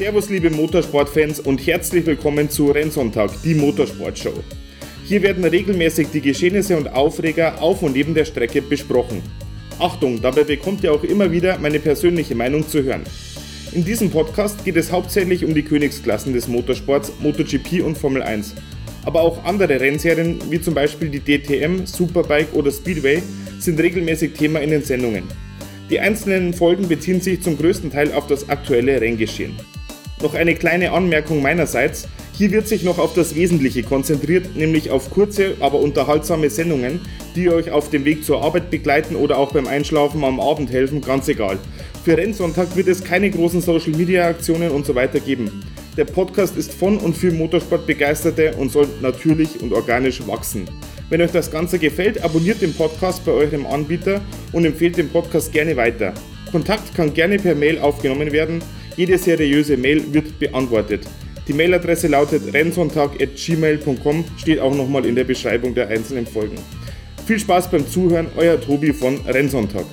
Servus liebe Motorsportfans und herzlich willkommen zu Rennsonntag, die Motorsportshow. Hier werden regelmäßig die Geschehnisse und Aufreger auf und neben der Strecke besprochen. Achtung, dabei bekommt ihr auch immer wieder meine persönliche Meinung zu hören. In diesem Podcast geht es hauptsächlich um die Königsklassen des Motorsports, MotoGP und Formel 1. Aber auch andere Rennserien wie zum Beispiel die DTM, Superbike oder Speedway sind regelmäßig Thema in den Sendungen. Die einzelnen Folgen beziehen sich zum größten Teil auf das aktuelle Renngeschehen. Noch eine kleine Anmerkung meinerseits. Hier wird sich noch auf das Wesentliche konzentriert, nämlich auf kurze, aber unterhaltsame Sendungen, die euch auf dem Weg zur Arbeit begleiten oder auch beim Einschlafen am Abend helfen, ganz egal. Für Rennsonntag wird es keine großen Social Media Aktionen und so weiter geben. Der Podcast ist von und für Motorsportbegeisterte und soll natürlich und organisch wachsen. Wenn euch das Ganze gefällt, abonniert den Podcast bei eurem Anbieter und empfehlt den Podcast gerne weiter. Kontakt kann gerne per Mail aufgenommen werden. Jede seriöse Mail wird beantwortet. Die Mailadresse lautet rennsonntag.gmail.com, steht auch nochmal in der Beschreibung der einzelnen Folgen. Viel Spaß beim Zuhören, euer Tobi von Rennsonntag.